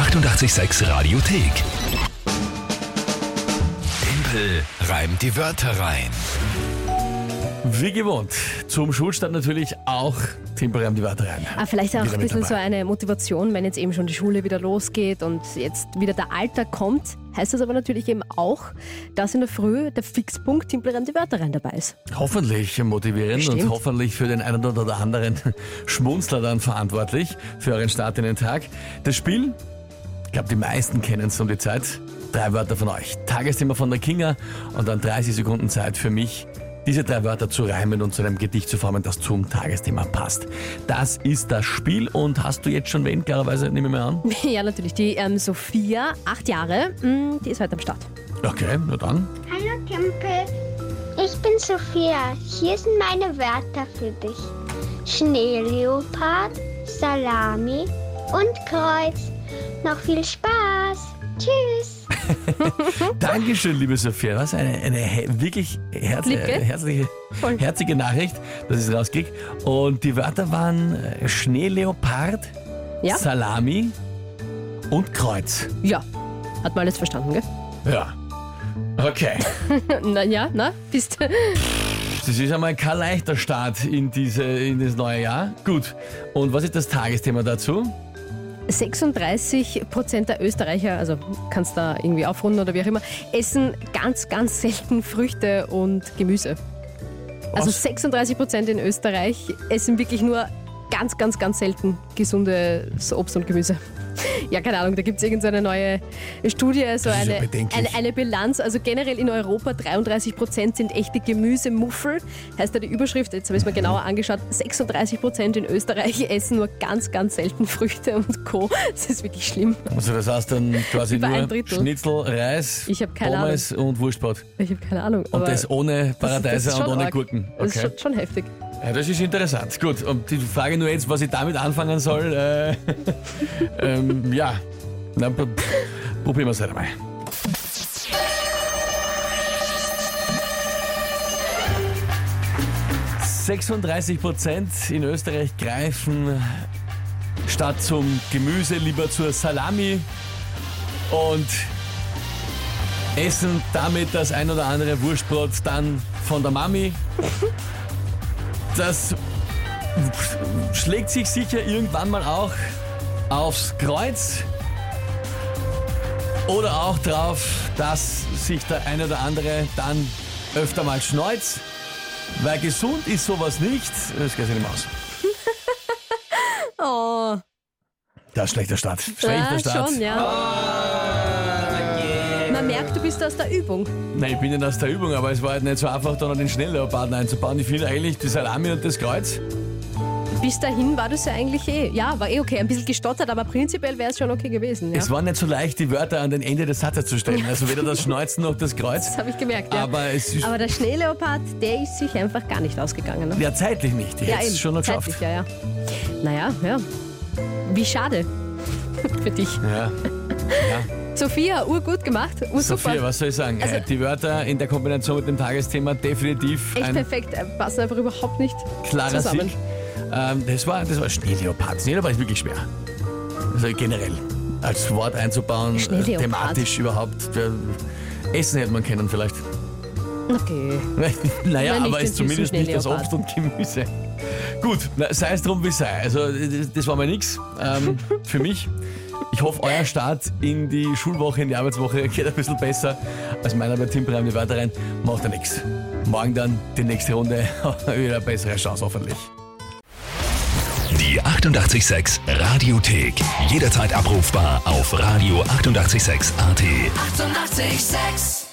886 Radiothek. Tempel reimt die Wörter rein. Wie gewohnt, zum Schulstart natürlich auch temporär die Wörter rein. Ah, vielleicht auch Wieder ein bisschen so eine Motivation, wenn jetzt eben schon die Schule wieder losgeht und jetzt wieder der Alltag kommt, heißt das aber natürlich eben auch, dass in der Früh der Fixpunkt Timpelreim die Wörter rein dabei ist. Hoffentlich motivierend und hoffentlich für den einen oder anderen Schmunzler dann verantwortlich für euren Start in den Tag. Das Spiel, ich glaube, die meisten kennen es um die Zeit. Drei Wörter von euch. Tagesthema von der Kinga und dann 30 Sekunden Zeit für mich, diese drei Wörter zu reimen und zu einem Gedicht zu formen, das zum Tagesthema passt. Das ist das Spiel und hast du jetzt schon wen, klarerweise, nehme ich mal an? ja, natürlich. Die ähm, Sophia, acht Jahre, mh, die ist heute am Start. Okay, na dann. Hallo Tempel, ich bin Sophia. Hier sind meine Wörter für dich. Schneeleopard, Salami und Kreuz. Noch viel Spaß. Tschüss. Dankeschön, liebe Sophia. Was eine, eine wirklich herz äh, herzliche, herzige Nachricht, dass ich es rauskriege. Und die Wörter waren äh, Schneeleopard, Ja? Salami und Kreuz. Ja, hat man alles verstanden, gell? Ja. Okay. na ja, na, bist Das ist einmal kein leichter Start in, diese, in das neue Jahr. Gut. Und was ist das Tagesthema dazu? 36 Prozent der Österreicher, also kannst da irgendwie aufrunden oder wie auch immer, essen ganz, ganz selten Früchte und Gemüse. Also Was? 36 Prozent in Österreich essen wirklich nur ganz, ganz, ganz selten gesundes Obst und Gemüse. Ja, keine Ahnung, da gibt es irgendeine neue Studie, so ist ja eine, eine, eine Bilanz. Also generell in Europa 33 Prozent sind echte Gemüsemuffel. Heißt ja die Überschrift, jetzt habe ich es mir genauer angeschaut, 36 Prozent in Österreich essen nur ganz, ganz selten Früchte und Co. Das ist wirklich schlimm. Also das heißt dann quasi Über nur. Schnitzel, Reis, Ich Pommes und Wurstbrot. Ich habe keine Ahnung. Und das ohne Paradeiser das und ohne arg. Gurken. Das ist Okay. schon, schon heftig. Ja, das ist interessant. Gut, und die Frage nur jetzt, was ich damit anfangen soll. Äh, ähm, ja, Na, probieren wir es halt einmal. ...36 Prozent in Österreich greifen statt zum Gemüse lieber zur Salami und essen damit das ein oder andere Wurstbrot dann von der Mami. Das schlägt sich sicher irgendwann mal auch aufs Kreuz oder auch drauf, dass sich der ein oder andere dann öfter mal schneuzt, weil gesund ist sowas nicht. Das geht sich nicht mehr aus. Oh, Das ist schlechter Start. Schlechter ja, Start. schon, ja. Man merkt, du bist aus der Übung. Nein, ich bin nicht aus der Übung, aber es war halt nicht so einfach, da noch den Schnellleoparden einzubauen. Ich finde eigentlich die Salami und das Kreuz. Bis dahin war das ja eigentlich eh. Ja, war eh okay. Ein bisschen gestottert, aber prinzipiell wäre es schon okay gewesen. Ja. Es war nicht so leicht, die Wörter an den Ende des Satzes zu stellen. Also weder das Schneuzen noch das Kreuz. Das habe ich gemerkt, ja. Aber es ist Aber der Schneeleopard, der ist sich einfach gar nicht ausgegangen. Ne? ja zeitlich nicht. Ich hätte es schon noch geschafft. Zeitlich, ja, ja. Naja, ja. Wie schade. Für dich. Ja. Sophia, urgut gemacht. Ursuper. Sophia, was soll ich sagen? Also- Äh, die Wörter in der Kombination mit dem Tagesthema definitiv Echt perfekt. äh, Passen einfach überhaupt nicht klarer zusammen. Sieg. Ähm, das war, das war Schneeleopard. Schneeleopard ist wirklich schwer. Also generell. Als Wort einzubauen, äh, thematisch überhaupt. Essen hätte man können vielleicht. Okay. naja, Na, nicht aber ist zumindest nicht das Obst und Gemüse. Gut, sei es drum wie sei. Also das, das war mal nix ähm, für mich. Ich hoffe, euer Start in die Schulwoche, in die Arbeitswoche geht ein bisschen besser als meiner bei Timperheim die Wörter rein. Macht ja nichts. Morgen dann die nächste Runde wieder eine bessere Chance hoffentlich. Die 886 Radiothek. Jederzeit abrufbar auf radio886.at. 886! 886